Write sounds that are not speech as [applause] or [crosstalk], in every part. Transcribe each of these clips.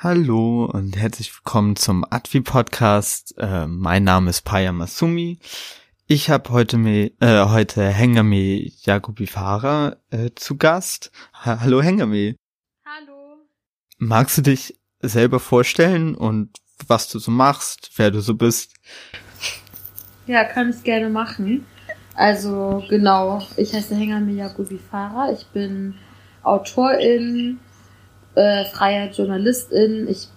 Hallo und herzlich willkommen zum Advi Podcast. Äh, mein Name ist Paya Masumi. Ich habe heute me, äh, heute Hengame Yakubifara äh, zu Gast. Ha Hallo Hengame. Hallo. Magst du dich selber vorstellen und was du so machst, wer du so bist? Ja, kann ich gerne machen. Also genau, ich heiße Hengame Yakubifara. Ich bin Autorin, äh, freie Journalistin. Ich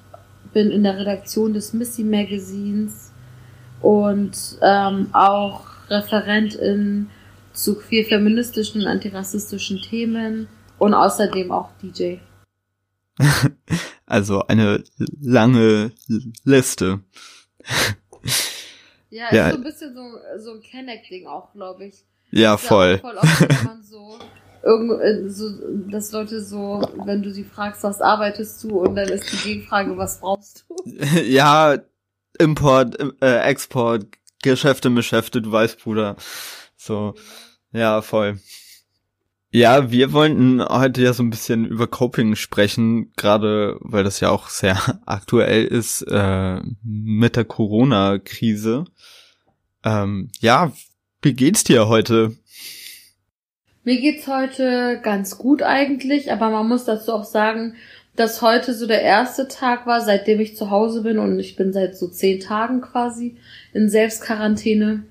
bin in der Redaktion des Missy Magazins und ähm, auch Referentin zu queer feministischen und antirassistischen Themen und außerdem auch DJ. [laughs] also eine lange Liste. Ja, ja, ist so ein bisschen so, so ein Kenneck-Ding auch, glaube ich. Ja, voll. voll oft, man so [laughs] irgend, äh, so, dass Leute so, wenn du sie fragst, was arbeitest du, und dann ist die Gegenfrage, was brauchst du? [laughs] ja, Import, äh, Export, Geschäfte, Geschäfte, du weißt, Bruder. So, ja, voll. Ja, wir wollten heute ja so ein bisschen über Coping sprechen, gerade weil das ja auch sehr [laughs] aktuell ist äh, mit der Corona-Krise. Ähm, ja, wie geht's dir heute? Mir geht's heute ganz gut eigentlich, aber man muss dazu auch sagen, dass heute so der erste Tag war, seitdem ich zu Hause bin und ich bin seit so zehn Tagen quasi in Selbstquarantäne.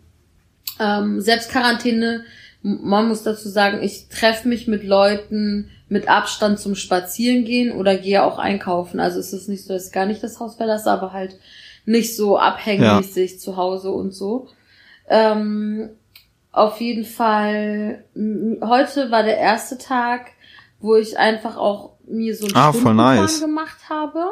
Ähm, Selbstquarantäne, man muss dazu sagen, ich treffe mich mit Leuten mit Abstand zum Spazierengehen oder gehe auch einkaufen. Also es ist nicht so, dass ich gar nicht das Haus verlasse, aber halt nicht so abhängig ja. zu Hause und so. Ähm, auf jeden Fall, heute war der erste Tag, wo ich einfach auch mir so einen ah, Stundenplan nice. gemacht habe,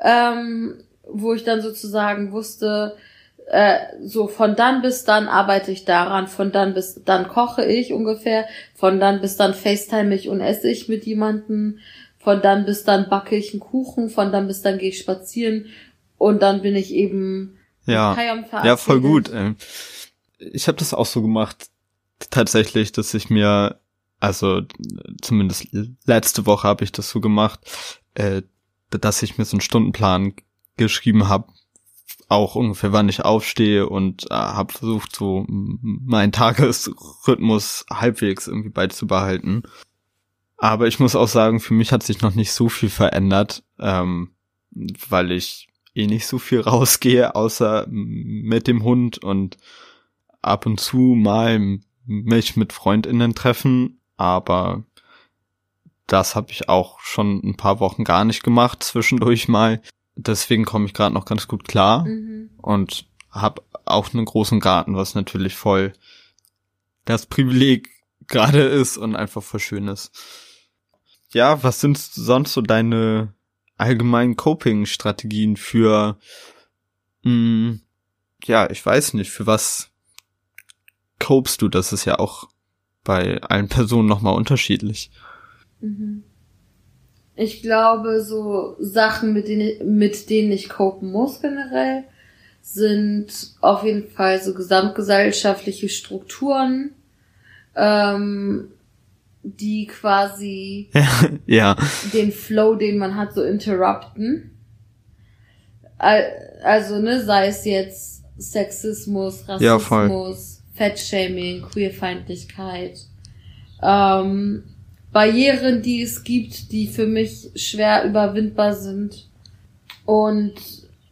ähm, wo ich dann sozusagen wusste, äh, so von dann bis dann arbeite ich daran, von dann bis dann koche ich ungefähr, von dann bis dann FaceTime ich und esse ich mit jemanden, von dann bis dann backe ich einen Kuchen, von dann bis dann gehe ich spazieren und dann bin ich eben ja, ja voll gut. Ey ich habe das auch so gemacht, tatsächlich, dass ich mir, also zumindest letzte Woche habe ich das so gemacht, äh, dass ich mir so einen Stundenplan geschrieben habe, auch ungefähr wann ich aufstehe und äh, habe versucht, so meinen Tagesrhythmus halbwegs irgendwie beizubehalten. Aber ich muss auch sagen, für mich hat sich noch nicht so viel verändert, ähm, weil ich eh nicht so viel [laughs] rausgehe, außer mit dem Hund und ab und zu mal mich mit Freundinnen treffen, aber das habe ich auch schon ein paar Wochen gar nicht gemacht, zwischendurch mal. Deswegen komme ich gerade noch ganz gut klar mhm. und habe auch einen großen Garten, was natürlich voll das Privileg gerade ist und einfach voll schön ist. Ja, was sind sonst so deine allgemeinen Coping-Strategien für, mh, hm, ja, ich weiß nicht, für was copest du? Das ist ja auch bei allen Personen nochmal unterschiedlich. Mhm. Ich glaube, so Sachen, mit denen, mit denen ich copen muss generell, sind auf jeden Fall so gesamtgesellschaftliche Strukturen, ähm, die quasi [laughs] ja. den Flow, den man hat, so interrupten. Also, ne, sei es jetzt Sexismus, Rassismus, ja, Fettshaming, Queerfeindlichkeit, ähm, Barrieren, die es gibt, die für mich schwer überwindbar sind. Und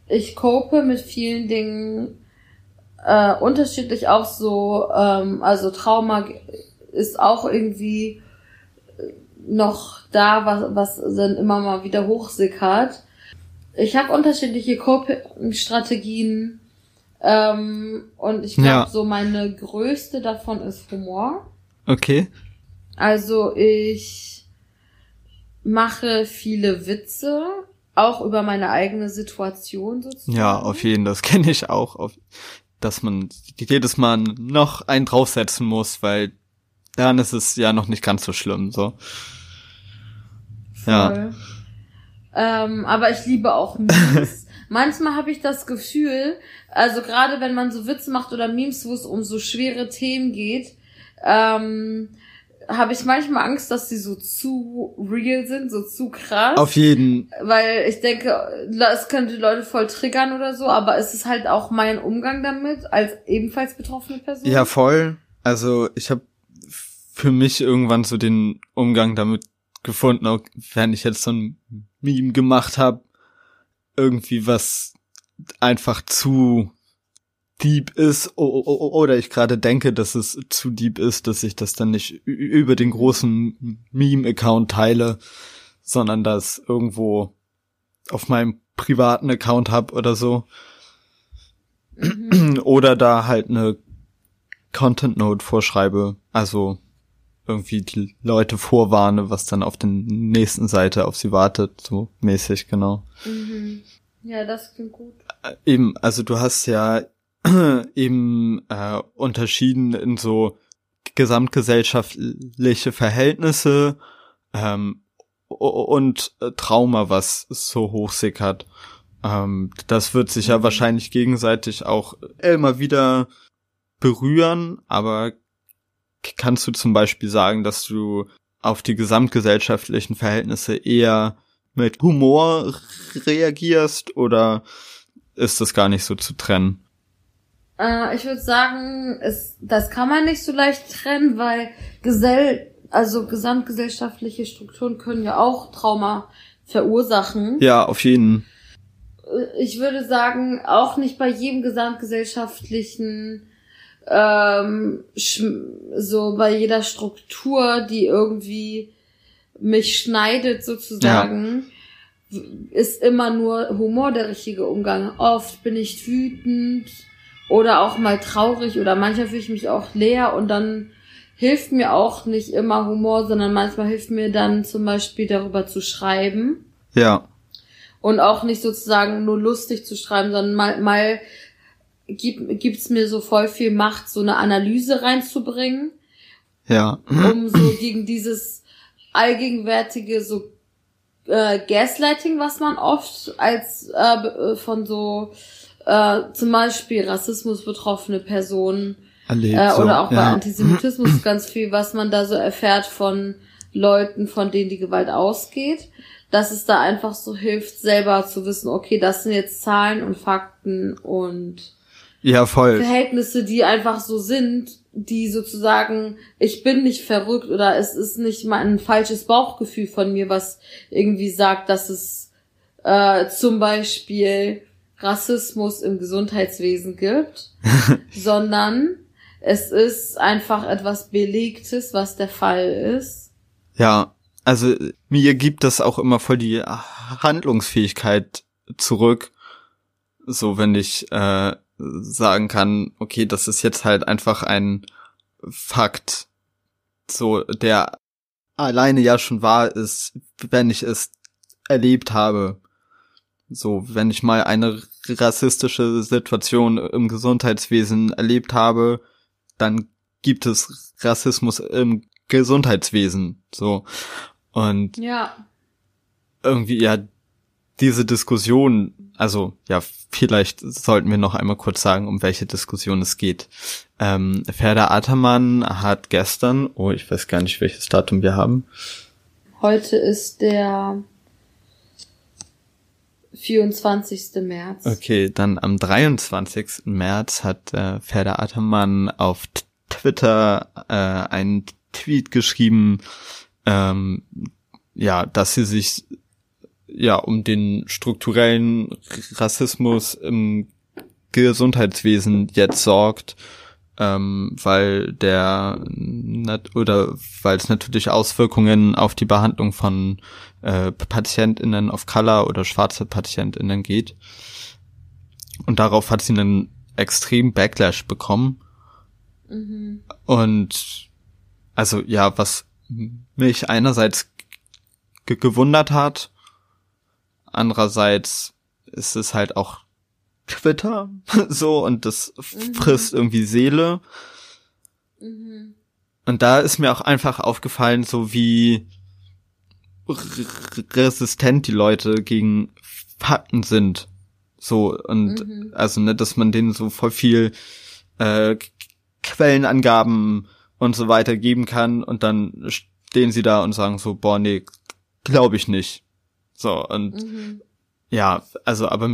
ich cope mit vielen Dingen äh, unterschiedlich auch so, ähm, also Trauma ist auch irgendwie noch da, was, was dann immer mal wieder hochsickert. Ich habe unterschiedliche Coping-Strategien ähm, und ich glaube, ja. so meine größte davon ist Humor. Okay. Also ich mache viele Witze, auch über meine eigene Situation sozusagen. Ja, auf jeden, das [laughs] kenne ich auch, auf, dass man jedes Mal noch einen draufsetzen muss, weil dann ist es ja noch nicht ganz so schlimm, so. Voll. Ja. Ähm, aber ich liebe auch Memes. [laughs] Manchmal habe ich das Gefühl, also gerade wenn man so Witze macht oder Memes, wo es um so schwere Themen geht, ähm, habe ich manchmal Angst, dass sie so zu real sind, so zu krass. Auf jeden. Weil ich denke, es könnte Leute voll triggern oder so, aber es ist halt auch mein Umgang damit als ebenfalls betroffene Person. Ja, voll. Also ich habe für mich irgendwann so den Umgang damit gefunden, auch wenn ich jetzt so ein Meme gemacht habe, irgendwie was einfach zu deep ist oder ich gerade denke, dass es zu deep ist, dass ich das dann nicht über den großen Meme-Account teile, sondern das irgendwo auf meinem privaten Account hab oder so. Mhm. [clears throat] Oder da halt eine Content Note vorschreibe, also irgendwie die Leute vorwarne, was dann auf der nächsten Seite auf sie wartet, so mäßig, genau. Mhm. Ja, das klingt gut. Äh, eben, also du hast ja [clears throat] eben äh, unterschieden in so gesamtgesellschaftliche Verhältnisse ähm, und äh, Trauma, was so hochsickert. Ähm, das wird sich ja mhm. wahrscheinlich gegenseitig auch immer wieder berühren, aber kannst du zum Beispiel sagen, dass du auf die gesamtgesellschaftlichen Verhältnisse eher mit Humor reagierst oder ist das gar nicht so zu trennen? Äh, ich würde sagen, es, das kann man nicht so leicht trennen, weil Gesell, also gesamtgesellschaftliche Strukturen können ja auch Trauma verursachen. Ja, auf jeden. Äh, ich würde sagen, auch nicht bei jedem gesamtgesellschaftlichen ähm, so bei jeder Struktur, die irgendwie mich schneidet sozusagen, ja. ist immer nur Humor der richtige Umgang. Oft bin ich wütend oder auch mal traurig oder manchmal fühle ich mich auch leer und dann hilft mir auch nicht immer Humor, sondern manchmal hilft mir dann zum Beispiel darüber zu schreiben. Ja. Und auch nicht sozusagen nur lustig zu schreiben, sondern mal, mal gibt, gibt's mir so voll viel Macht, so eine Analyse reinzubringen. Ja. Um so gegen dieses allgegenwärtige so äh, Gaslighting, was man oft als äh, von so äh, zum Beispiel Rassismus betroffene Personen Erlebt, äh, oder auch ja. bei Antisemitismus [clears throat] ganz viel, was man da so erfährt von Leuten, von denen die Gewalt ausgeht, dass es da einfach so hilft, selber zu wissen, okay, das sind jetzt Zahlen und Fakten und ja, voll. Verhältnisse, die einfach so sind, die sozusagen, ich bin nicht verrückt oder es ist nicht mal ein falsches Bauchgefühl von mir, was irgendwie sagt, dass es äh, zum Beispiel Rassismus im Gesundheitswesen gibt, [laughs] sondern es ist einfach etwas Belegtes, was der Fall ist. Ja, also mir gibt das auch immer voll die Handlungsfähigkeit zurück. So, wenn ich äh, sagen kann, okay, das ist jetzt halt einfach ein Fakt, so der alleine ja schon wahr ist, wenn ich es erlebt habe. So, wenn ich mal eine rassistische Situation im Gesundheitswesen erlebt habe, dann gibt es Rassismus im Gesundheitswesen. So. Und ja. irgendwie, ja, diese Diskussion, also ja, vielleicht sollten wir noch einmal kurz sagen, um welche Diskussion es geht. Ähm, Ferda Ataman hat gestern, oh, ich weiß gar nicht, welches Datum wir haben. Heute ist der 24. März. Okay, dann am 23. März hat äh, Ferda Ataman auf Twitter äh, einen Tweet geschrieben, ähm, ja, dass sie sich ja um den strukturellen Rassismus im Gesundheitswesen jetzt sorgt, ähm, weil der oder weil es natürlich Auswirkungen auf die Behandlung von äh, PatientInnen of Color oder schwarze PatientInnen geht. Und darauf hat sie einen extremen Backlash bekommen. Mhm. Und also ja, was mich einerseits gewundert hat, andererseits ist es halt auch Twitter [laughs] so und das mhm. frisst irgendwie Seele. Mhm. Und da ist mir auch einfach aufgefallen, so wie resistent die Leute gegen Fakten sind. So, und mhm. also, ne, dass man denen so voll viel äh, Quellenangaben und so weiter geben kann und dann stehen sie da und sagen so, boah, nee, glaube ich nicht. So, und mhm. ja, also, aber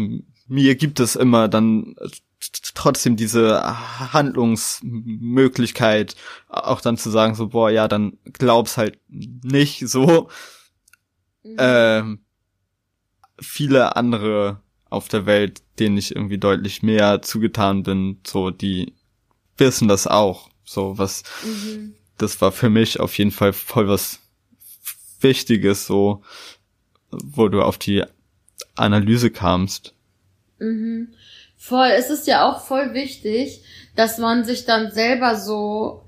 mir gibt es immer dann trotzdem diese Handlungsmöglichkeit, auch dann zu sagen so, boah, ja, dann glaub's halt nicht so. Mhm. Ähm, viele andere auf der Welt, denen ich irgendwie deutlich mehr zugetan bin, so, die wissen das auch. So, was, mhm. das war für mich auf jeden Fall voll was Wichtiges, so, wo du auf die Analyse kamst. Mhm. Voll, es ist ja auch voll wichtig, dass man sich dann selber so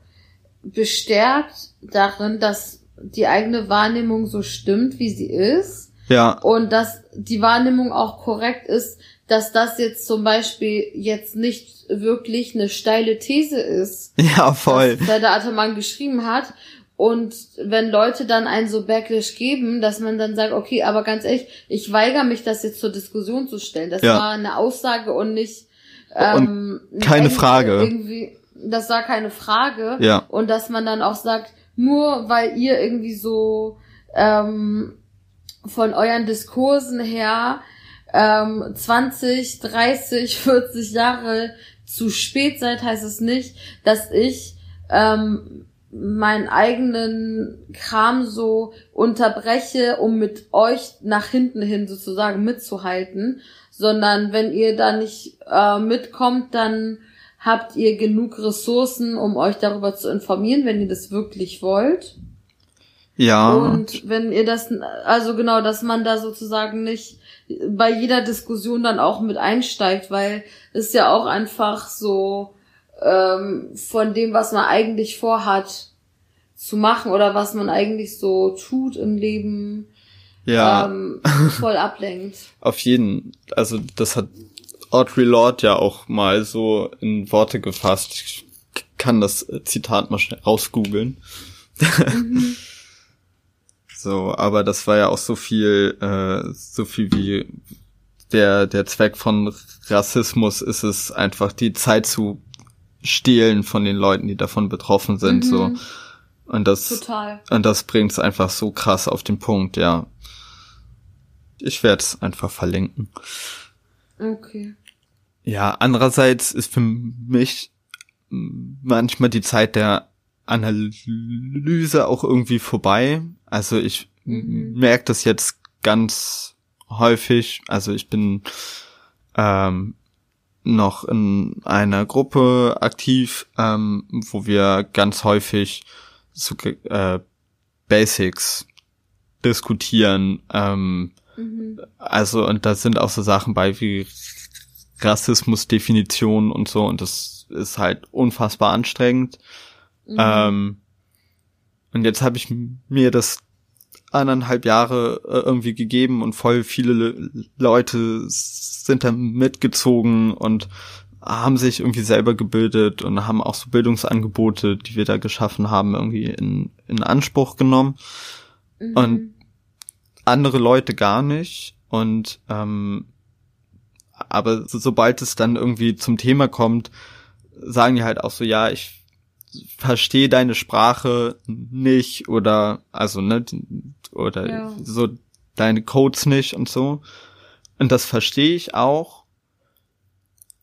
bestärkt darin, dass die eigene Wahrnehmung so stimmt, wie sie ist. Ja. Und dass die Wahrnehmung auch korrekt ist, dass das jetzt zum Beispiel jetzt nicht wirklich eine steile These ist. Ja, voll. Was der Ataman geschrieben hat. Und wenn Leute dann einen so Backlash geben, dass man dann sagt, okay, aber ganz ehrlich, ich weigere mich, das jetzt zur Diskussion zu stellen. Das ja. war eine Aussage und nicht ähm, und keine Frage. Irgendwie, das war keine Frage. Ja. Und dass man dann auch sagt, nur weil ihr irgendwie so ähm, von euren Diskursen her ähm, 20, 30, 40 Jahre zu spät seid, heißt es nicht, dass ich ähm, meinen eigenen Kram so unterbreche, um mit euch nach hinten hin sozusagen mitzuhalten, sondern wenn ihr da nicht äh, mitkommt, dann habt ihr genug Ressourcen, um euch darüber zu informieren, wenn ihr das wirklich wollt. Ja. Und wenn ihr das, also genau, dass man da sozusagen nicht bei jeder Diskussion dann auch mit einsteigt, weil es ja auch einfach so ähm, von dem, was man eigentlich vorhat zu machen oder was man eigentlich so tut im Leben, ja. ähm, [laughs] voll ablenkt. Auf jeden. Also das hat Audrey Lorde ja auch mal so in Worte gefasst. Ich kann das Zitat mal schnell rausgoogeln. Mhm. [laughs] so, aber das war ja auch so viel, äh, so viel wie der, der Zweck von Rassismus ist es einfach die Zeit zu stehlen von den Leuten, die davon betroffen sind, mhm. so. Und das, Total. und das bringt's einfach so krass auf den Punkt, ja. Ich werde es einfach verlinken. Okay. Ja, andererseits ist für mich manchmal die Zeit der Analyse auch irgendwie vorbei. Also ich mhm. merke das jetzt ganz häufig. Also ich bin ähm, noch in einer Gruppe aktiv, ähm, wo wir ganz häufig so äh, Basics diskutieren. Ähm, mhm. Also und da sind auch so Sachen bei wie Rassismusdefinitionen und so und das ist halt unfassbar anstrengend. Mhm. Ähm, und jetzt habe ich mir das anderthalb Jahre äh, irgendwie gegeben und voll viele Leute sind da mitgezogen und haben sich irgendwie selber gebildet und haben auch so Bildungsangebote, die wir da geschaffen haben, irgendwie in, in Anspruch genommen. Mhm. Und andere Leute gar nicht. Und ähm, aber so, sobald es dann irgendwie zum Thema kommt, sagen die halt auch so, ja, ich verstehe deine Sprache nicht oder also ne oder ja. so deine Codes nicht und so. Und das verstehe ich auch.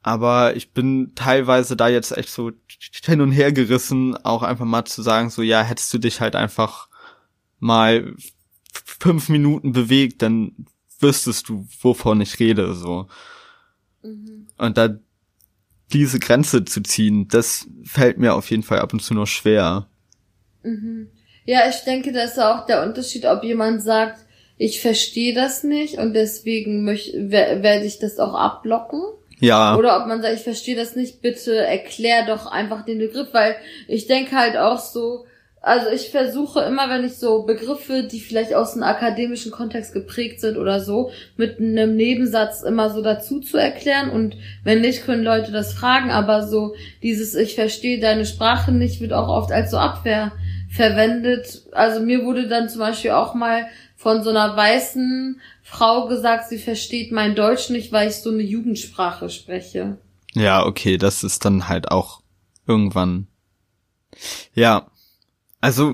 Aber ich bin teilweise da jetzt echt so hin und her gerissen, auch einfach mal zu sagen, so ja, hättest du dich halt einfach mal fünf Minuten bewegt, dann wüsstest du, wovon ich rede, so. Mhm. Und da diese Grenze zu ziehen, das fällt mir auf jeden Fall ab und zu noch schwer. Mhm. Ja, ich denke, da ist auch der Unterschied, ob jemand sagt, ich verstehe das nicht und deswegen möchte, werde ich das auch abblocken. Ja. Oder ob man sagt, ich verstehe das nicht, bitte erklär doch einfach den Begriff, weil ich denke halt auch so, also ich versuche immer, wenn ich so Begriffe, die vielleicht aus einem akademischen Kontext geprägt sind oder so, mit einem Nebensatz immer so dazu zu erklären und wenn nicht, können Leute das fragen, aber so dieses ich verstehe deine Sprache nicht wird auch oft als so Abwehr verwendet. Also mir wurde dann zum Beispiel auch mal von so einer weißen Frau gesagt, sie versteht mein Deutsch nicht, weil ich so eine Jugendsprache spreche. Ja, okay, das ist dann halt auch irgendwann Ja, also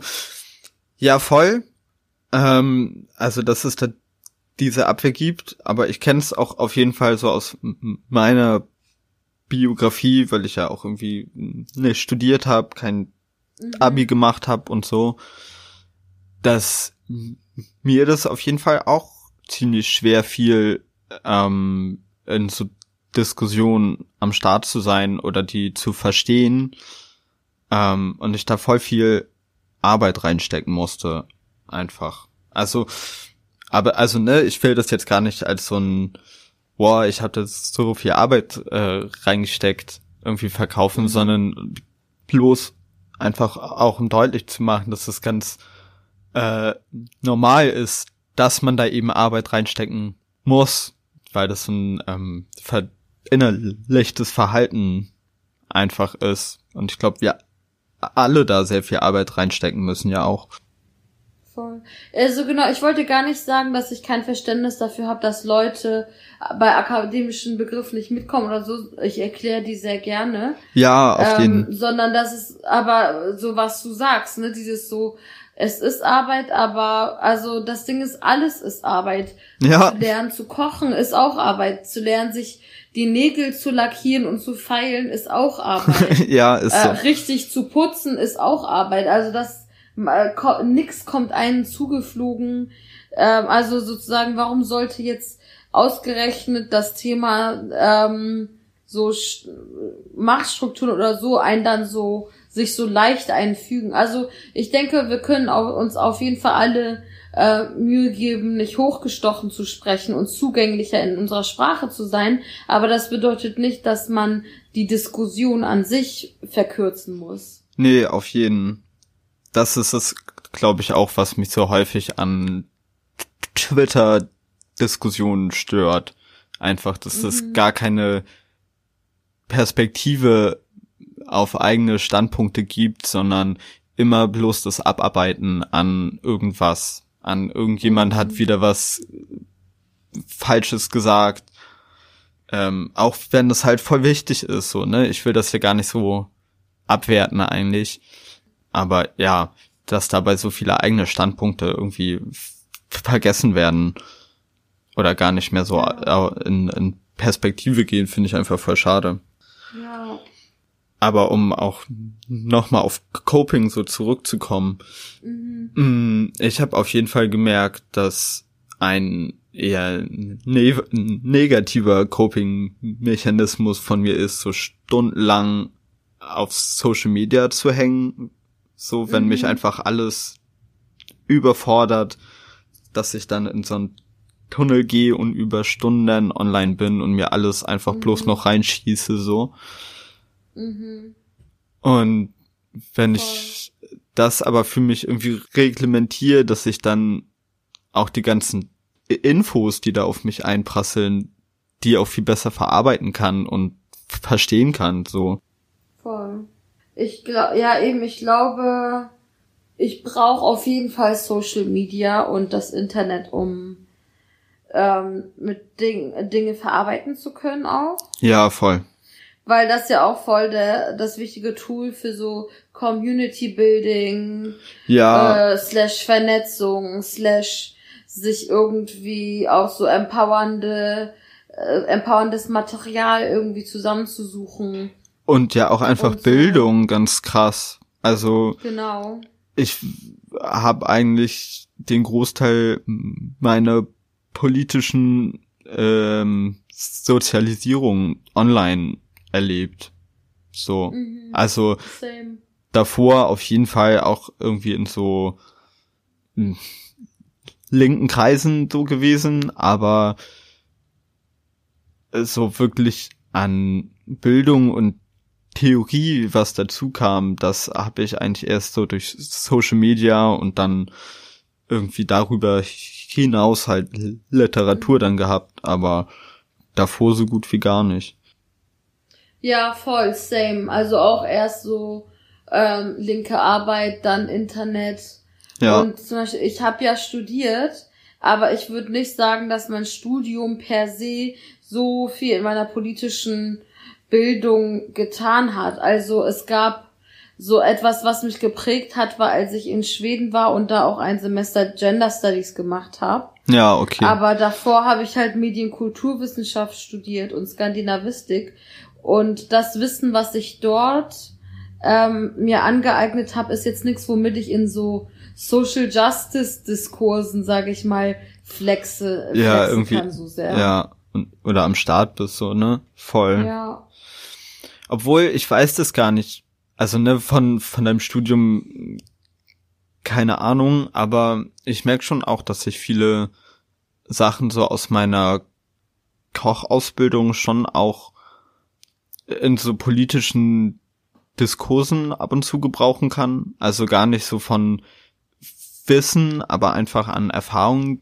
ja voll. Ähm, also dass es da diese Abwehr gibt, aber ich kenne es auch auf jeden Fall so aus meiner Biografie, weil ich ja auch irgendwie nicht studiert habe, kein mhm. Abi gemacht habe und so, dass mir das auf jeden Fall auch ziemlich schwer fiel, ähm, in so Diskussionen am Start zu sein oder die zu verstehen ähm, und ich da voll viel Arbeit reinstecken musste, einfach. Also, aber also ne, ich will das jetzt gar nicht als so ein, boah, ich habe das so viel Arbeit äh, reingesteckt, irgendwie verkaufen, mhm. sondern bloß einfach auch um deutlich zu machen, dass es ganz äh, normal ist, dass man da eben Arbeit reinstecken muss, weil das ein ähm, verinnerlichtes Verhalten einfach ist. Und ich glaube, wir alle da sehr viel Arbeit reinstecken müssen, ja auch. Voll. Also genau, ich wollte gar nicht sagen, dass ich kein Verständnis dafür habe, dass Leute bei akademischen Begriffen nicht mitkommen oder so. Ich erkläre die sehr gerne. Ja, auf ähm, jeden. Sondern das ist aber so, was du sagst, ne, dieses so, es ist Arbeit, aber also das Ding ist, alles ist Arbeit. Ja. Zu lernen zu kochen ist auch Arbeit. Zu lernen, sich die Nägel zu lackieren und zu feilen ist auch Arbeit. [laughs] ja, ist äh, so. Richtig zu putzen ist auch Arbeit. Also das äh, nix kommt einem zugeflogen. Ähm, also sozusagen, warum sollte jetzt ausgerechnet das Thema ähm, so Machtstrukturen oder so einen dann so sich so leicht einfügen. Also ich denke, wir können uns auf jeden Fall alle äh, Mühe geben, nicht hochgestochen zu sprechen und zugänglicher in unserer Sprache zu sein. Aber das bedeutet nicht, dass man die Diskussion an sich verkürzen muss. Nee, auf jeden. Das ist es, glaube ich, auch, was mich so häufig an Twitter-Diskussionen stört. Einfach, dass mhm. es gar keine Perspektive auf eigene Standpunkte gibt, sondern immer bloß das Abarbeiten an irgendwas. An irgendjemand hat mhm. wieder was Falsches gesagt. Ähm, auch wenn das halt voll wichtig ist, so, ne? Ich will das hier gar nicht so abwerten eigentlich. Aber ja, dass dabei so viele eigene Standpunkte irgendwie vergessen werden oder gar nicht mehr so in, in Perspektive gehen, finde ich einfach voll schade. Ja. Aber um auch nochmal auf Coping so zurückzukommen, mhm. Mm, ich habe auf jeden Fall gemerkt, dass ein eher ne negativer Coping-Mechanismus von mir ist, so stundenlang auf Social Media zu hängen, so wenn mhm. mich einfach alles überfordert, dass ich dann in so einen Tunnel gehe und über Stunden online bin und mir alles einfach mhm. bloß noch reinschieße, so. Mhm. Und wenn Voll. ich das aber für mich irgendwie reglementiere, dass ich dann auch die ganzen Infos, die da auf mich einprasseln, die auch viel besser verarbeiten kann und verstehen kann, so. Voll. Ich glaube, ja eben, ich glaube, ich brauche auf jeden Fall Social Media und das Internet, um ähm, mit Ding, Dinge verarbeiten zu können auch. Ja, voll weil das ja auch voll der, das wichtige Tool für so Community Building, ja. äh, slash Vernetzung, slash sich irgendwie auch so empowernde, äh, empowerndes Material irgendwie zusammenzusuchen. Und ja auch einfach so. Bildung, ganz krass. Also genau. ich habe eigentlich den Großteil meiner politischen ähm, Sozialisierung online erlebt. So. Mhm. Also Same. davor auf jeden Fall auch irgendwie in so hm, linken Kreisen so gewesen, aber so wirklich an Bildung und Theorie, was dazu kam, das habe ich eigentlich erst so durch Social Media und dann irgendwie darüber hinaus halt Literatur dann gehabt, aber davor so gut wie gar nicht. Ja, voll, same. Also auch erst so ähm, linke Arbeit, dann Internet. Ja. Und zum Beispiel, ich habe ja studiert, aber ich würde nicht sagen, dass mein Studium per se so viel in meiner politischen Bildung getan hat. Also es gab so etwas, was mich geprägt hat, war, als ich in Schweden war und da auch ein Semester Gender Studies gemacht habe. Ja, okay. Aber davor habe ich halt Medienkulturwissenschaft studiert und Skandinavistik. Und das Wissen, was ich dort ähm, mir angeeignet habe, ist jetzt nichts, womit ich in so Social Justice Diskursen, sage ich mal, flexe, ja, irgendwie, kann so sehr. Ja, oder am Start bist so, ne? Voll. Ja. Obwohl, ich weiß das gar nicht. Also, ne, von, von deinem Studium keine Ahnung, aber ich merke schon auch, dass ich viele Sachen so aus meiner Kochausbildung schon auch in so politischen Diskursen ab und zu gebrauchen kann. Also gar nicht so von Wissen, aber einfach an Erfahrungen,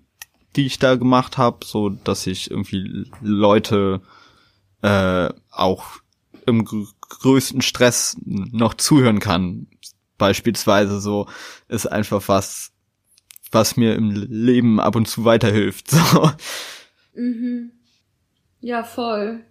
die ich da gemacht habe, so dass ich irgendwie Leute äh, auch im größten Stress noch zuhören kann. Beispielsweise so ist einfach was, was mir im Leben ab und zu weiterhilft. [laughs] So. Mhm. Ja, voll.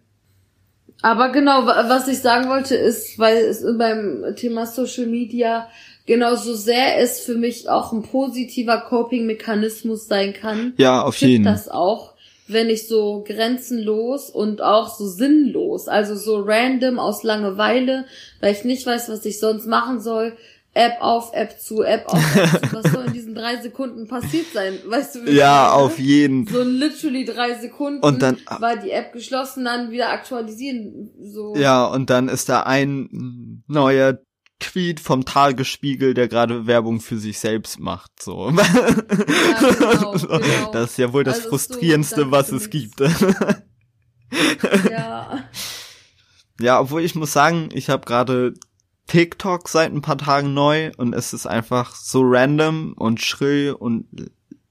Aber genau, was ich sagen wollte, ist, weil es beim Thema Social Media genauso sehr es für mich auch ein positiver Coping-Mechanismus sein kann. Ja, auf jeden Fall. das auch, wenn ich so grenzenlos und auch so sinnlos, also so random aus Langeweile, weil ich nicht weiß, was ich sonst machen soll, App auf, App zu, App auf, App zu. Was soll in diesen drei Sekunden passiert sein? Weißt du, wie Ja, auf jeden. So literally drei Sekunden. Und dann war die App geschlossen, dann wieder aktualisieren. So. Ja, und dann ist da ein neuer Tweet vom Tagesspiegel, der gerade Werbung für sich selbst macht. So. [laughs] Ja, genau, genau. [laughs] Das ist ja wohl das also frustrierendste, so, was es gibt. [laughs] ja. Ja, obwohl ich muss sagen, ich habe gerade TikTok seit ein paar Tagen neu und es ist einfach so random und schrill und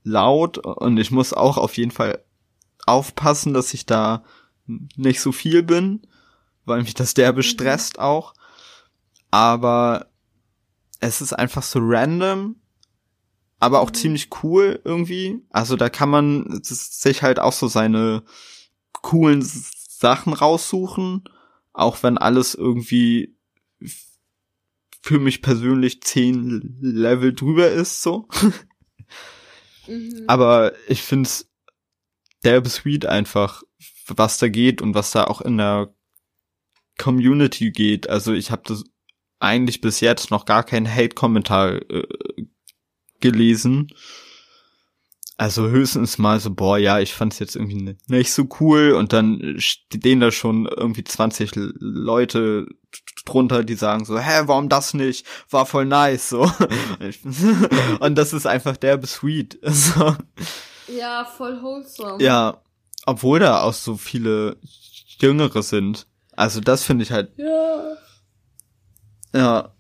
laut und ich muss auch auf jeden Fall aufpassen, dass ich da nicht so viel bin, weil mich das derbe mhm. stresst auch. Aber es ist einfach so random, aber auch mhm. ziemlich cool irgendwie. Also da kann man sich halt auch so seine coolen Sachen raussuchen, auch wenn alles irgendwie für mich persönlich zehn Level drüber ist, so. mhm. Aber ich find's derbe sweet einfach, was da geht und was da auch in der Community geht. Also ich habe das eigentlich bis jetzt noch gar keinen Hate-Kommentar äh, gelesen. Also höchstens mal so, boah, ja, ich fand's jetzt irgendwie nicht so cool und dann stehen da schon irgendwie 20 Leute drunter, die sagen so, hä, warum das nicht? War voll nice, so. [laughs] und das ist einfach derbe sweet. [laughs] So. Ja, voll wholesome. Ja, obwohl da auch so viele Jüngere sind. Also das finde ich halt. Ja. Ja.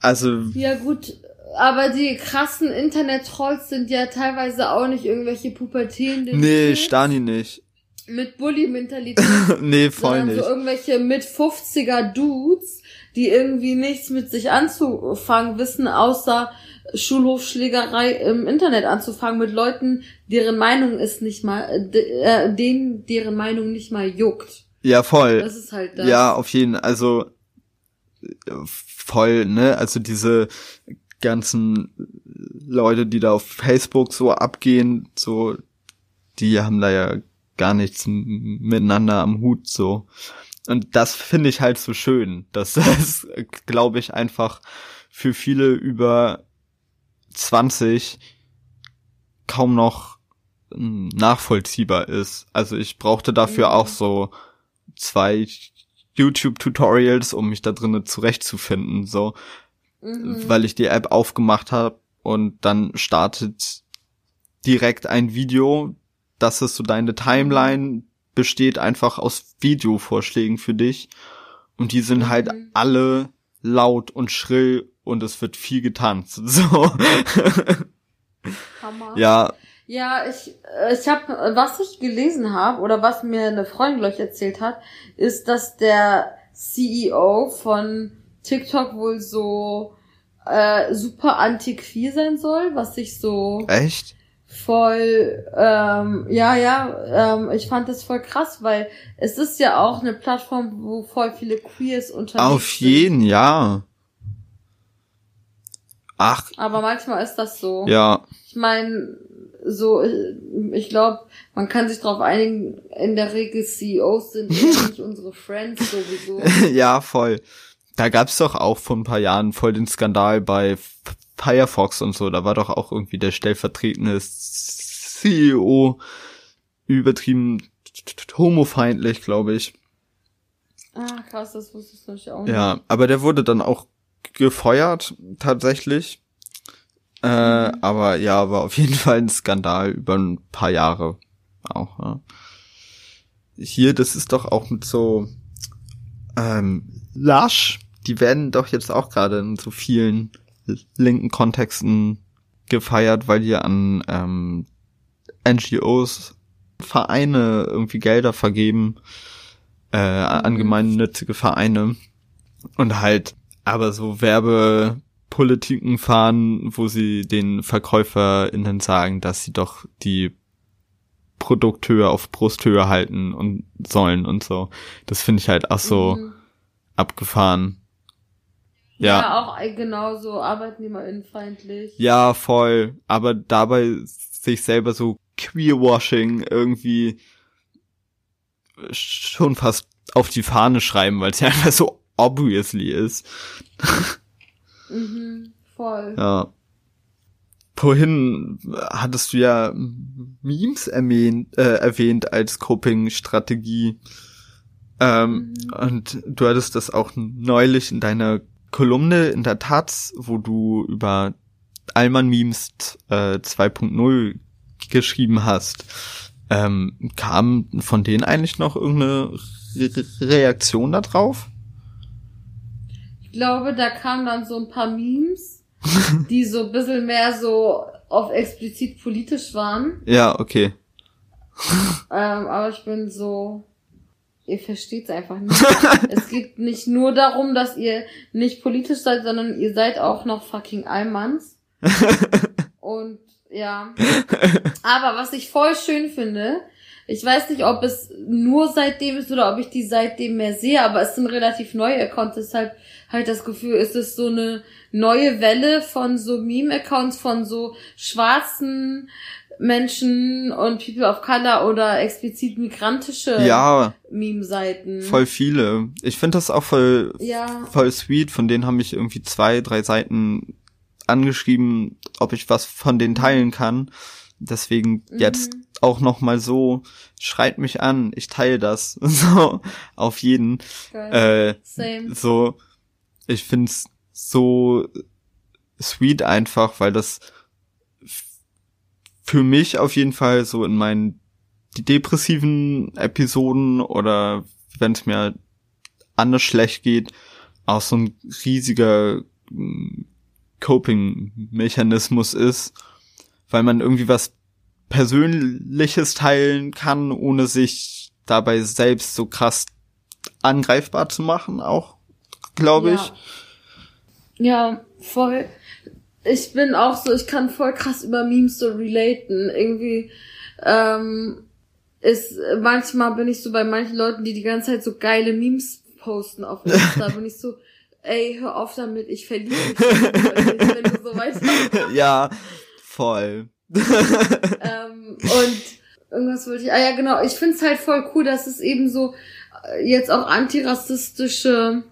Also. Ja, gut aber die krassen Internet-Trolls sind ja teilweise auch nicht irgendwelche pubertierenden. Nee, Stani nicht. Mit Bully-Mentalität. [laughs] nee, voll nicht. So irgendwelche mit 50er Dudes, die irgendwie nichts mit sich anzufangen wissen, außer Schulhofschlägerei im Internet anzufangen mit Leuten, deren Meinung ist nicht mal, äh, denen deren Meinung nicht mal juckt. Ja, voll. Das ist halt das. Ja, auf jeden, also voll, ne? Also diese ganzen Leute, die da auf Facebook so abgehen, so, die haben da ja gar nichts miteinander am Hut, so. Und das finde ich halt so schön, dass [laughs] das, glaube ich, einfach für viele über 20 kaum noch hm, nachvollziehbar ist. Also ich brauchte dafür auch so zwei YouTube-Tutorials, um mich da drinnen zurechtzufinden, so mhm. weil ich die App aufgemacht habe und dann startet direkt ein Video, das ist so deine Timeline besteht einfach aus Videovorschlägen für dich und die sind halt mhm. alle laut und schrill und es wird viel getanzt. [laughs] So. Hammer. Ja. Ja, ich ich habe was ich gelesen habe oder was mir eine Freundin gleich erzählt hat, ist, dass der CEO von TikTok wohl so äh, super antiquir sein soll, was sich so echt voll ähm, ja ja ähm, ich fand das voll krass, weil es ist ja auch eine Plattform, wo voll viele Queers unterwegs Auf jeden, sind. ja. Ach. Aber manchmal ist das so. Ja. Ich meine, so, ich glaube, man kann sich darauf einigen, in der Regel CEOs sind [laughs] nicht unsere Friends sowieso. [laughs] ja, voll. Da gab's doch auch vor ein paar Jahren voll den Skandal bei Firefox und so. Da war doch auch irgendwie der stellvertretende CEO übertrieben homofeindlich, glaube ich. Ah, krass, das wusste ich natürlich auch nicht. Ja, aber der wurde dann auch gefeuert, tatsächlich. Äh, aber ja, war auf jeden [laughs] Fall ein Skandal über ein paar Jahre auch. Ja. Hier, das ist doch auch mit so ähm, Lush, die werden doch jetzt auch gerade in so vielen linken Kontexten gefeiert, weil die an ähm, NGOs, Vereine irgendwie Gelder vergeben, äh, an mhm. gemeinnützige Vereine und halt aber so Werbepolitiken fahren, wo sie den VerkäuferInnen sagen, dass sie doch die Produkthöhe auf Brusthöhe halten und sollen und so. Das finde ich halt auch so mhm. abgefahren. Ja. ja, auch genauso arbeitnehmerinnenfeindlich. Ja, voll. Aber dabei sich selber so Queerwashing irgendwie schon fast auf die Fahne schreiben, weil es ja einfach so obviously ist. [laughs] mhm, voll. Ja. Vorhin hattest du ja Memes erwähnt, äh, erwähnt als Coping-Strategie. Ähm, mhm. Und du hattest das auch neulich in deiner Kolumne in der Taz, wo du über Allman Memes äh, 2.0 geschrieben hast. Ähm, kam von denen eigentlich noch irgendeine Re Reaktion darauf? Ich glaube, da kamen dann so ein paar Memes, [laughs] die so ein bisschen mehr so auf explizit politisch waren. Ja, okay. [laughs] ähm, aber ich bin so, ihr versteht's einfach nicht. [laughs] es geht nicht nur darum, dass ihr nicht politisch seid, sondern ihr seid auch noch fucking Allmanns. Und ja. Aber was ich voll schön finde, ich weiß nicht, ob es nur seitdem ist oder ob ich die seitdem mehr sehe, aber es sind relativ neue Accounts, deshalb halt das Gefühl, ist es so eine neue Welle von so Meme-Accounts von so schwarzen Menschen und People of Color oder explizit migrantische ja, Meme-Seiten. Voll viele. Ich finde das auch voll, ja. voll sweet. Von denen haben mich irgendwie zwei, drei Seiten angeschrieben, ob ich was von denen teilen kann. Deswegen mhm. Jetzt auch noch mal so, schreibt mich an, ich teile das. [laughs] So, auf jeden. Äh, Same. So, ich find's so sweet einfach, weil das für mich auf jeden Fall so in meinen depressiven Episoden oder wenn es mir anders schlecht geht, auch so ein riesiger mm, Coping-Mechanismus ist, weil man irgendwie was Persönliches teilen kann, ohne sich dabei selbst so krass angreifbar zu machen, auch, glaube ja. ich. Ja, voll ich bin auch so, ich kann voll krass über Memes so relaten. Irgendwie ähm, ist manchmal bin ich so bei manchen Leuten, die die ganze Zeit so geile Memes posten auf Insta, [laughs] bin ich so, ey, hör auf damit, ich verliere mich, [laughs] wenn du so weiter. Ja, voll. Ähm, und irgendwas wollte ich, ah ja genau, ich find's halt voll cool, dass es eben so äh, jetzt auch antirassistische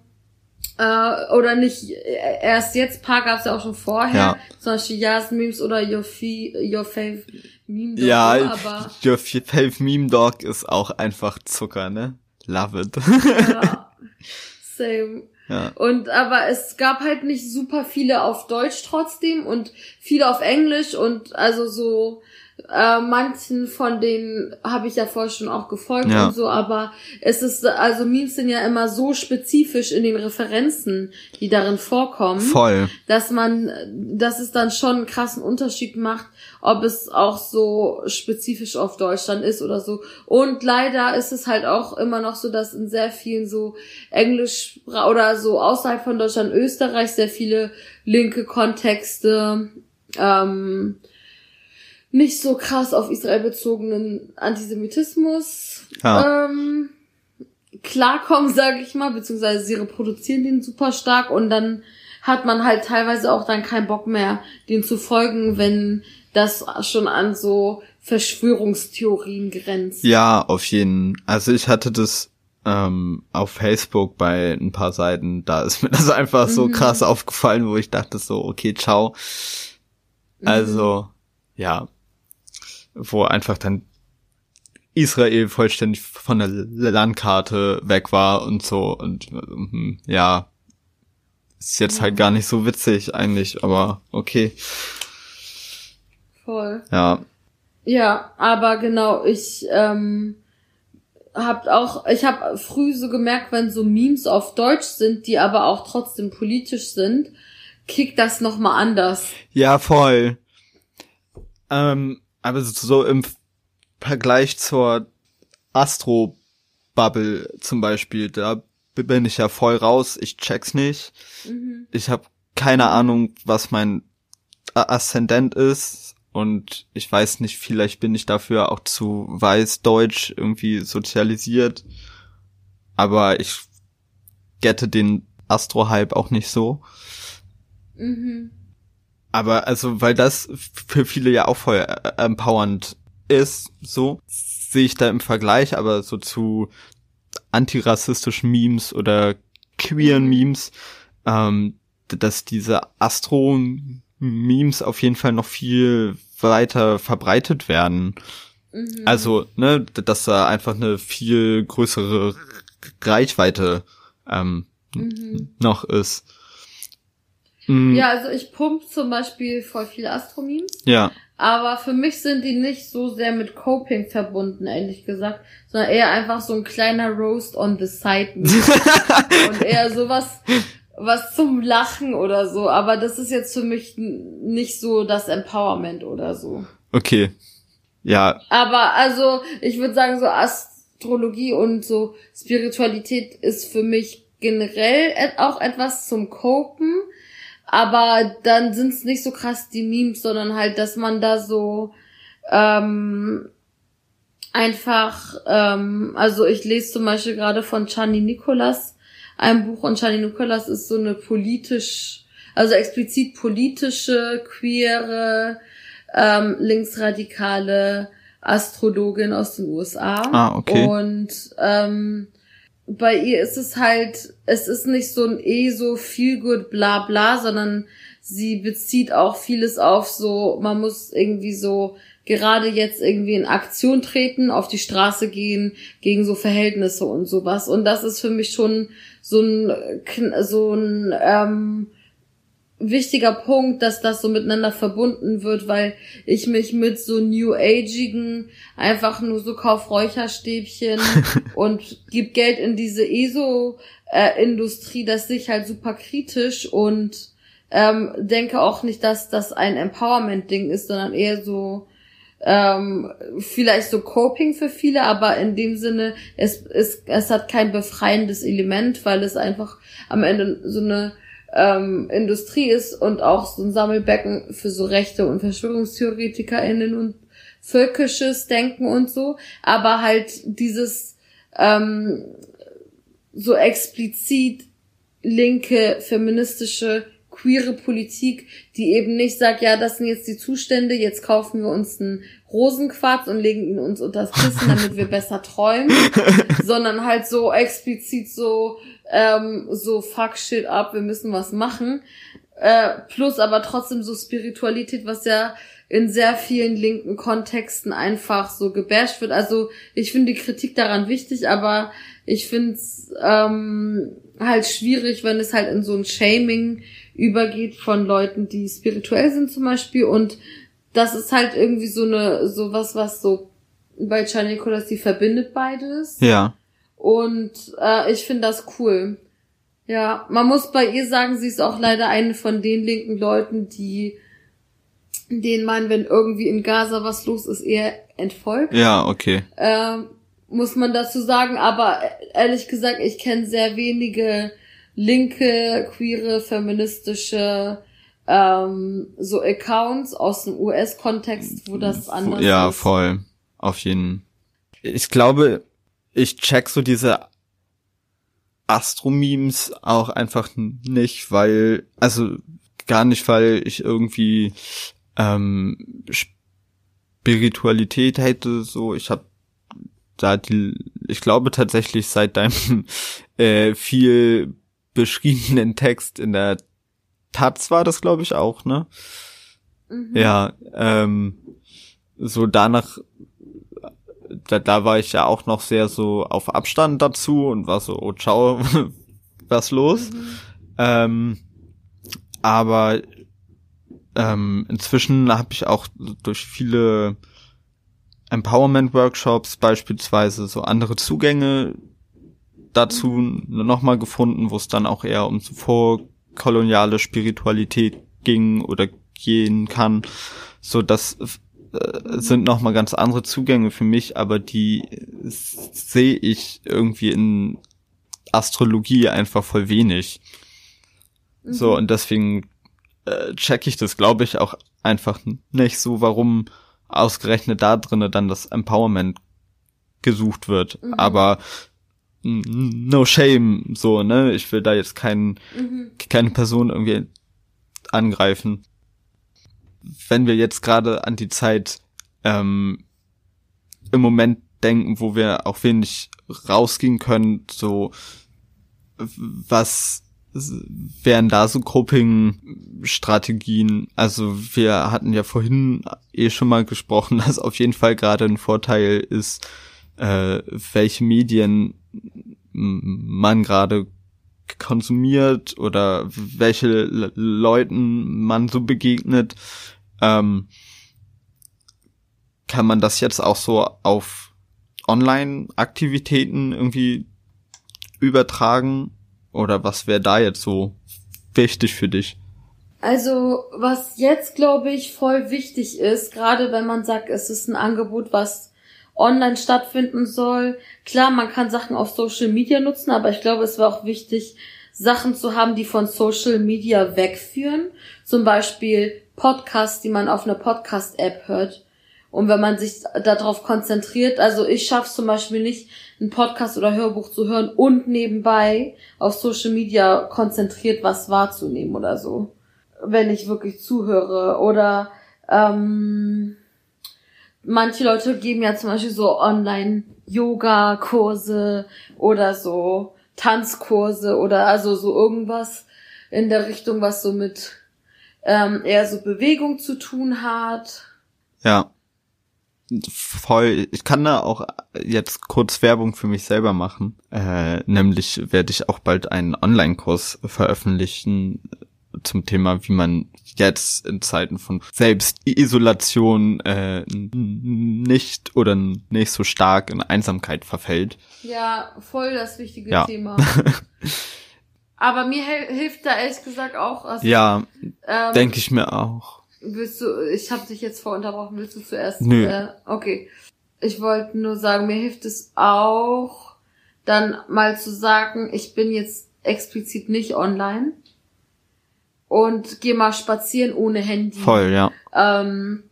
äh, oder nicht äh, erst jetzt, paar gab's ja auch schon vorher, ja. zum Beispiel Yas Memes oder Your, Fee, Your Fave Meme Dog. Ja, aber Your Fave Meme Dog ist auch einfach Zucker, ne? Love it. ja, [laughs] same. Und aber es gab halt nicht super viele auf Deutsch trotzdem und viele auf Englisch und also so äh, manchen von denen habe ich ja vorher schon auch gefolgt ja. und so, aber es ist, also Memes sind ja immer so spezifisch in den Referenzen, die darin vorkommen. Voll. Dass man, dass es dann schon einen krassen Unterschied macht, ob es auch so spezifisch auf Deutschland ist oder so. Und leider ist es halt auch immer noch so, dass in sehr vielen so Englisch oder so außerhalb von Deutschland, Österreich sehr viele linke Kontexte ähm, nicht so krass auf Israel bezogenen Antisemitismus ja. ähm, klarkommen, [laughs] sage ich mal, beziehungsweise sie reproduzieren den super stark und dann hat man halt teilweise auch dann keinen Bock mehr, den zu folgen, wenn das schon an so Verschwörungstheorien grenzt. Ja, auf jeden. Also ich hatte das ähm, auf Facebook bei ein paar Seiten, da ist mir [laughs] das einfach so mhm. krass aufgefallen, wo ich dachte so, okay, ciao. Also, mhm. ja, wo einfach dann Israel vollständig von der Landkarte weg war und so und mhm, ja, ist jetzt halt gar nicht so witzig eigentlich, aber okay. Voll. Ja. Ja, aber genau, ich ähm, hab auch, ich habe früh so gemerkt, wenn so Memes auf Deutsch sind, die aber auch trotzdem politisch sind, kickt das noch mal anders. Ja, voll. Ähm, aber so im Vergleich zur Astro-Bubble zum Beispiel, da bin ich ja voll raus, ich check's nicht. Mhm. Ich habe keine Ahnung, was mein Aszendent ist und ich weiß nicht, vielleicht bin ich dafür auch zu weiß deutsch irgendwie sozialisiert, aber ich gette den Astro-Hype auch nicht so. Mhm. Aber also, weil das für viele ja auch voll äh, empowernd ist, so sehe ich da im Vergleich, aber so zu antirassistischen Memes oder queeren. Memes, ähm, dass diese Astro-Memes auf jeden Fall noch viel weiter verbreitet werden. Mhm. Also, ne, dass da einfach eine viel größere Reichweite ähm, mhm. noch ist. Mhm. Ja, also ich pump zum Beispiel voll viel Astro-Memes. Ja. Aber für mich sind die nicht so sehr mit Coping verbunden, ehrlich gesagt, sondern eher einfach so ein kleiner Roast on the side. [laughs] und eher sowas, was zum Lachen oder so. Aber das ist jetzt für mich nicht so das Empowerment oder so. Okay. Ja. Aber also, ich würde sagen, so Astrologie und so Spiritualität ist für mich generell auch etwas zum Copen aber dann sind's nicht so krass die Memes, sondern halt, dass man da so ähm, einfach, ähm, also ich lese zum Beispiel gerade von Chani Nicolas ein Buch und Chani Nicolas ist so eine politisch, also explizit politische, queere, ähm, linksradikale Astrologin aus den USA. Ah, okay. Und ähm, bei ihr ist es halt, es ist nicht so ein eh so viel gut bla bla, sondern sie bezieht auch vieles auf so, man muss irgendwie so gerade jetzt irgendwie in Aktion treten, auf die Straße gehen gegen so Verhältnisse und sowas. Und das ist für mich schon so ein, so ein ähm, wichtiger Punkt, dass das so miteinander verbunden wird, weil ich mich mit so New Ageigen einfach nur so kauf Räucherstäbchen [laughs] und gib Geld in diese ESO-Industrie, das sehe ich halt super kritisch und ähm, denke auch nicht, dass das ein Empowerment-Ding ist, sondern eher so ähm, vielleicht so Coping für viele, aber in dem Sinne, es, es, es hat kein befreiendes Element, weil es einfach am Ende so eine ähm, Industrie ist und auch so ein Sammelbecken für so Rechte und VerschwörungstheoretikerInnen und völkisches Denken und so, aber halt dieses ähm, so explizit linke, feministische, queere Politik, die eben nicht sagt, ja, das sind jetzt die Zustände, jetzt kaufen wir uns einen Rosenquarz und legen ihn uns unters Kissen, damit wir besser träumen, [laughs] sondern halt so explizit so, ähm, so fuck shit up, wir müssen was machen. Äh, plus aber trotzdem so Spiritualität, was ja in sehr vielen linken Kontexten einfach so gebasht wird. Also ich finde die Kritik daran wichtig, aber ich finde es ähm, halt schwierig, wenn es halt in so ein Shaming übergeht von Leuten, die spirituell sind zum Beispiel. Und das ist halt irgendwie so eine, so was, was so bei China Nicolas, die verbindet beides. Ja. Und äh, ich finde das cool. Ja, man muss bei ihr sagen, sie ist auch leider eine von den linken Leuten, die den man, wenn irgendwie in Gaza was los ist, eher entfolgt. Ja, okay. Ähm, muss man dazu sagen, aber ehrlich gesagt, ich kenne sehr wenige linke, queere, feministische ähm, so Accounts aus dem US-Kontext, wo das anders ja, ist. Ja, voll. Auf jeden. Ich glaube, ich check so diese Astro-Memes auch einfach nicht, weil, also gar nicht, weil ich irgendwie ähm, Spiritualität hätte, so ich habe da die, ich glaube tatsächlich seit deinem [laughs] äh, viel beschriebenen Text in der Taz war das, glaube ich, auch, ne? Mhm. Ja, ähm, so danach, da, da war ich ja auch noch sehr so auf Abstand dazu und war so, oh ciao, [laughs] was los? Mhm. Ähm, aber ähm, inzwischen habe ich auch durch viele Empowerment-Workshops beispielsweise so andere Zugänge dazu mhm. nochmal gefunden, wo es dann auch eher um so vorkoloniale Spiritualität ging oder gehen kann. So, das äh, sind nochmal ganz andere Zugänge für mich, aber die sehe ich irgendwie in Astrologie einfach voll wenig. Mhm. So, und deswegen äh, check ich das, glaube ich, auch einfach nicht so, warum ausgerechnet da drinnen dann das Empowerment gesucht wird. Mhm. Aber no shame, so, ne? Ich will da jetzt keinen, mhm. keine Person irgendwie angreifen. Wenn wir jetzt gerade an die Zeit ähm, im Moment denken, wo wir auch wenig rausgehen können, so was wären da so Coping-Strategien? Also wir hatten ja vorhin eh schon mal gesprochen, [laughs] dass auf jeden Fall gerade ein Vorteil ist, äh, welche Medien man gerade konsumiert oder welche Le Leuten man so begegnet. Ähm, kann man das jetzt auch so auf Online-Aktivitäten irgendwie übertragen? Oder was wäre da jetzt so wichtig für dich? Also, was jetzt, glaube ich, voll wichtig ist, gerade wenn man sagt, es ist ein Angebot, was online stattfinden soll. Klar, man kann Sachen auf Social Media nutzen, aber ich glaube, es wäre auch wichtig, Sachen zu haben, die von Social Media wegführen. Zum Beispiel Podcasts, die man auf einer Podcast-App hört. Und wenn man sich darauf konzentriert, also ich schaffe zum Beispiel nicht, einen Podcast oder Hörbuch zu hören und nebenbei auf Social Media konzentriert was wahrzunehmen oder so. Wenn ich wirklich zuhöre. Oder ähm, manche Leute geben ja zum Beispiel so Online-Yoga-Kurse oder so Tanzkurse oder also so irgendwas in der Richtung, was so mit ähm, eher so Bewegung zu tun hat. Ja voll, ich kann da auch jetzt kurz Werbung für mich selber machen. Äh, nämlich werde ich auch bald einen Online-Kurs veröffentlichen zum Thema, wie man jetzt in Zeiten von Selbstisolation äh, nicht oder nicht so stark in Einsamkeit verfällt. Ja, voll das wichtige ja. Thema. [laughs] Aber mir hilft da ehrlich gesagt auch. Also, ja, ähm, denke ich mir auch Willst du, ich habe dich jetzt vorunterbrochen, willst du zuerst? Nö. Äh, okay. Ich wollte nur sagen, mir hilft es auch, dann mal zu sagen, ich bin jetzt explizit nicht online und geh mal spazieren ohne Handy. Voll, ja. Ähm,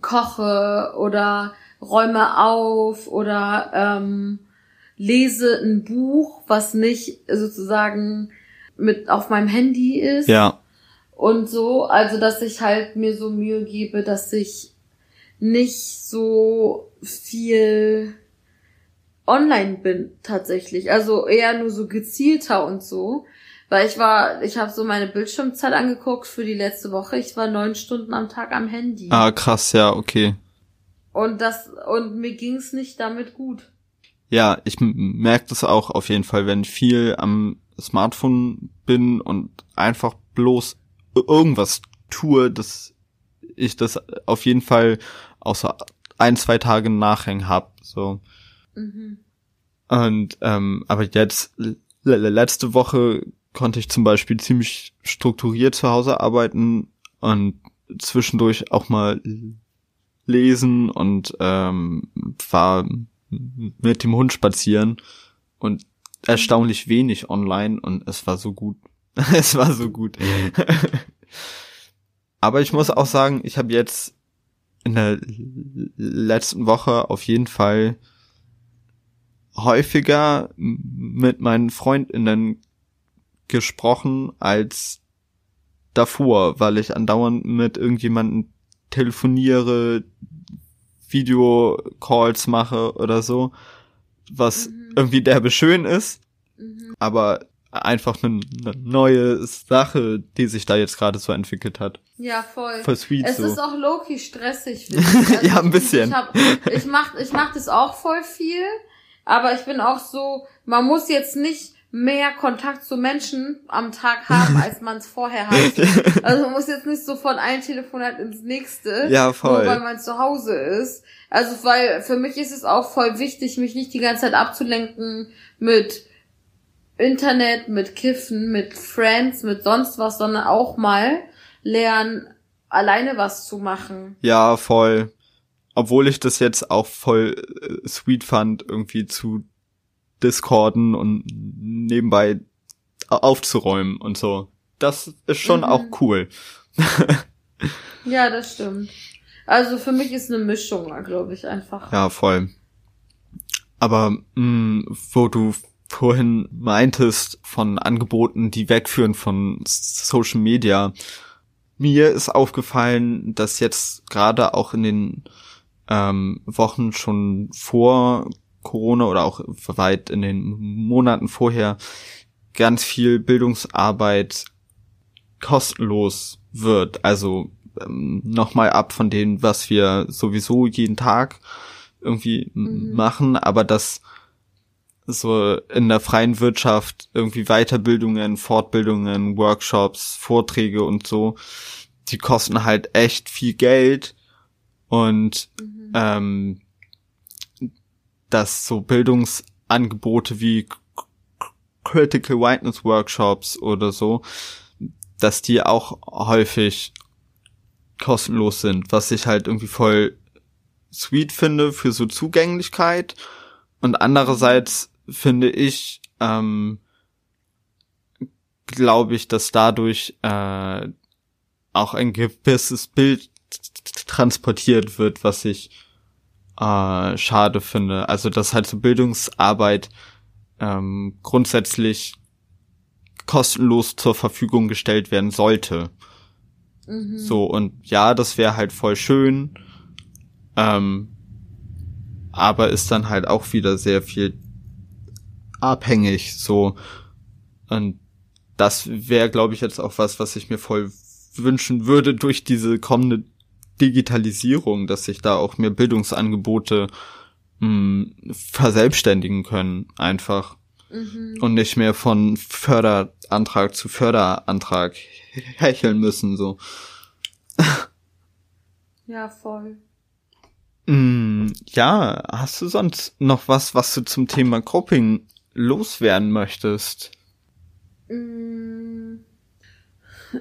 koche oder räume auf oder ähm, lese ein Buch, was nicht sozusagen mit auf meinem Handy ist. Ja und so, also dass ich halt mir so Mühe gebe, dass ich nicht so viel online bin tatsächlich, also eher nur so gezielter und so, weil ich war, ich habe so meine Bildschirmzeit angeguckt für die letzte Woche, ich war neun Stunden am Tag am Handy. Ah krass, ja, okay. Und das und mir ging's nicht damit gut. Ja, ich merke das auch auf jeden Fall, wenn ich viel am Smartphone bin und einfach bloß irgendwas tue, dass ich das auf jeden Fall auch so ein, zwei Tage Nachhängen hab. So. Mhm. Und ähm, aber jetzt letzte Woche konnte ich zum Beispiel ziemlich strukturiert zu Hause arbeiten und zwischendurch auch mal lesen und ähm, war mit dem Hund spazieren und erstaunlich wenig online und es war so gut. [laughs] es war so gut. [laughs] Aber ich muss auch sagen, ich habe jetzt in der letzten Woche auf jeden Fall häufiger mit meinen Freundinnen gesprochen als davor, weil ich andauernd mit irgendjemandem telefoniere, Videocalls mache oder so, was mhm. irgendwie derbe schön ist, mhm. aber einfach eine, eine, neue Sache, die sich da jetzt gerade so entwickelt hat. Ja, voll. Voll sweet es so. ist auch low-key stressig. [laughs] Also ja, ein bisschen. Ich, hab, ich mach, ich mach das auch voll viel, aber ich bin auch so, man muss jetzt nicht mehr Kontakt zu Menschen am Tag haben, [laughs] als man es vorher hatte. Also man muss jetzt nicht so von einem Telefonat ins nächste, ja, voll. nur weil man zu Hause ist. Also weil für mich ist es auch voll wichtig, mich nicht die ganze Zeit abzulenken mit Internet, mit Kiffen, mit Friends, mit sonst was, sondern auch mal lernen, alleine was zu machen. Ja, voll. Obwohl ich das jetzt auch voll äh, sweet fand, irgendwie zu discorden und nebenbei aufzuräumen und so. Das ist schon mhm. auch cool. [laughs] ja, das stimmt. Also für mich ist eine Mischung, glaube ich, einfach. Ja, voll. Aber mh, mm, wo du vorhin meintest von Angeboten, die wegführen von Social Media, mir ist aufgefallen, dass jetzt gerade auch in den ähm, Wochen schon vor Corona oder auch weit in den Monaten vorher ganz viel Bildungsarbeit kostenlos wird. Also ähm, nochmal ab von dem, was wir sowieso jeden Tag irgendwie mhm. machen, aber dass so in der freien Wirtschaft irgendwie Weiterbildungen, Fortbildungen, Workshops, Vorträge und so, die kosten halt echt viel Geld und mhm. ähm, dass so Bildungsangebote wie Critical Whiteness Workshops oder so, dass die auch häufig kostenlos sind, was ich halt irgendwie voll sweet finde für so Zugänglichkeit. Und andererseits finde ich, ähm, glaube ich, dass dadurch äh, auch ein gewisses Bild transportiert wird, was ich äh, schade finde. Also dass halt so Bildungsarbeit ähm, grundsätzlich kostenlos zur Verfügung gestellt werden sollte. Mhm. So, und ja, das wäre halt voll schön. Ähm, aber ist dann halt auch wieder sehr viel abhängig, so. Und das wäre, glaube ich, jetzt auch was, was ich mir voll wünschen würde durch diese kommende Digitalisierung, dass sich da auch mehr Bildungsangebote mh, hm, verselbstständigen können, einfach. Mhm. Und nicht mehr von Förderantrag zu Förderantrag [laughs] hecheln müssen, so. Ja, voll. Mm, ja, hast du sonst noch was, was du zum Thema Coping loswerden möchtest? Mm,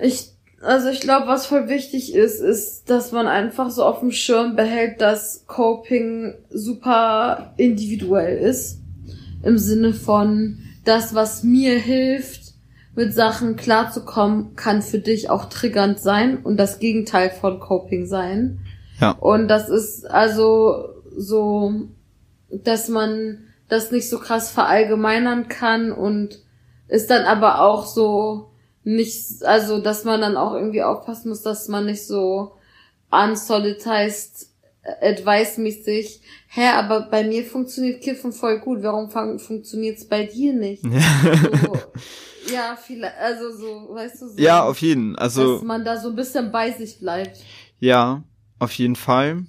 ich also ich glaube, was voll wichtig ist, ist, dass man einfach so auf dem Schirm behält, dass Coping super individuell ist. Im Sinne von, das, was mir hilft, mit Sachen klarzukommen, kann für dich auch triggernd sein und das Gegenteil von Coping sein. Ja. Und das ist also so, dass man das nicht so krass verallgemeinern kann und ist dann aber auch so, nicht, also dass man dann auch irgendwie aufpassen muss, dass man nicht so unsolidized advice-mäßig, hä, aber bei mir funktioniert Kiffen voll gut, warum fun funktioniert's bei dir nicht? so, [laughs] ja, viele, also so, weißt du, so. Ja, auf jeden, also. Dass man da so ein bisschen bei sich bleibt. Ja, auf jeden Fall.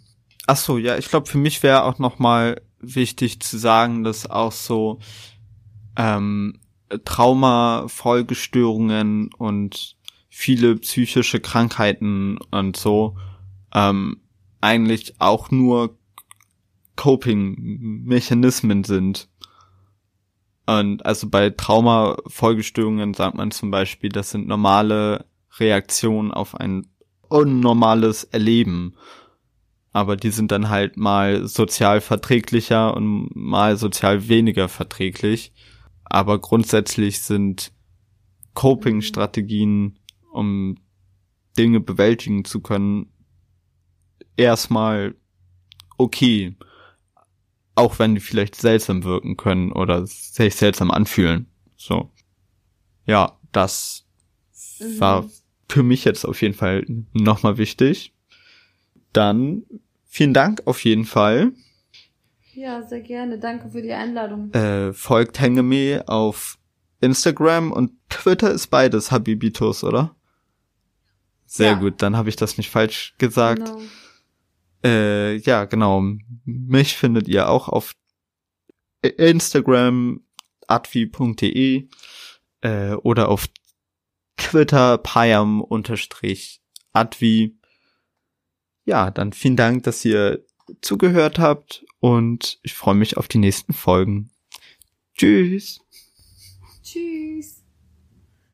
Ach so, ja, ich glaube, für mich wäre auch nochmal wichtig zu sagen, dass auch so, ähm, Trauma, Folgestörungen und viele psychische Krankheiten und so ähm, eigentlich auch nur Coping-Mechanismen sind. Und also bei Trauma-Folgestörungen sagt man zum Beispiel, das sind normale Reaktionen auf ein unnormales Erleben. Aber die sind dann halt mal sozial verträglicher und mal sozial weniger verträglich. Aber grundsätzlich sind Coping-Strategien, um Dinge bewältigen zu können, erstmal okay. auch wenn die vielleicht seltsam wirken können oder sich seltsam anfühlen. So. Ja, das mhm. war für mich jetzt auf jeden Fall nochmal wichtig. Dann vielen Dank auf jeden Fall. Ja, sehr gerne. Danke für die Einladung. Äh, folgt Hengeme auf Instagram und Twitter ist beides Habibitus, oder? Sehr ja. gut, dann habe ich das nicht falsch gesagt. Genau. Äh, ja, genau. Mich findet ihr auch auf Instagram advi.de äh, oder auf Twitter payam-advi. Ja, dann vielen Dank, dass ihr zugehört habt und ich freue mich auf die nächsten Folgen. Tschüss. Tschüss.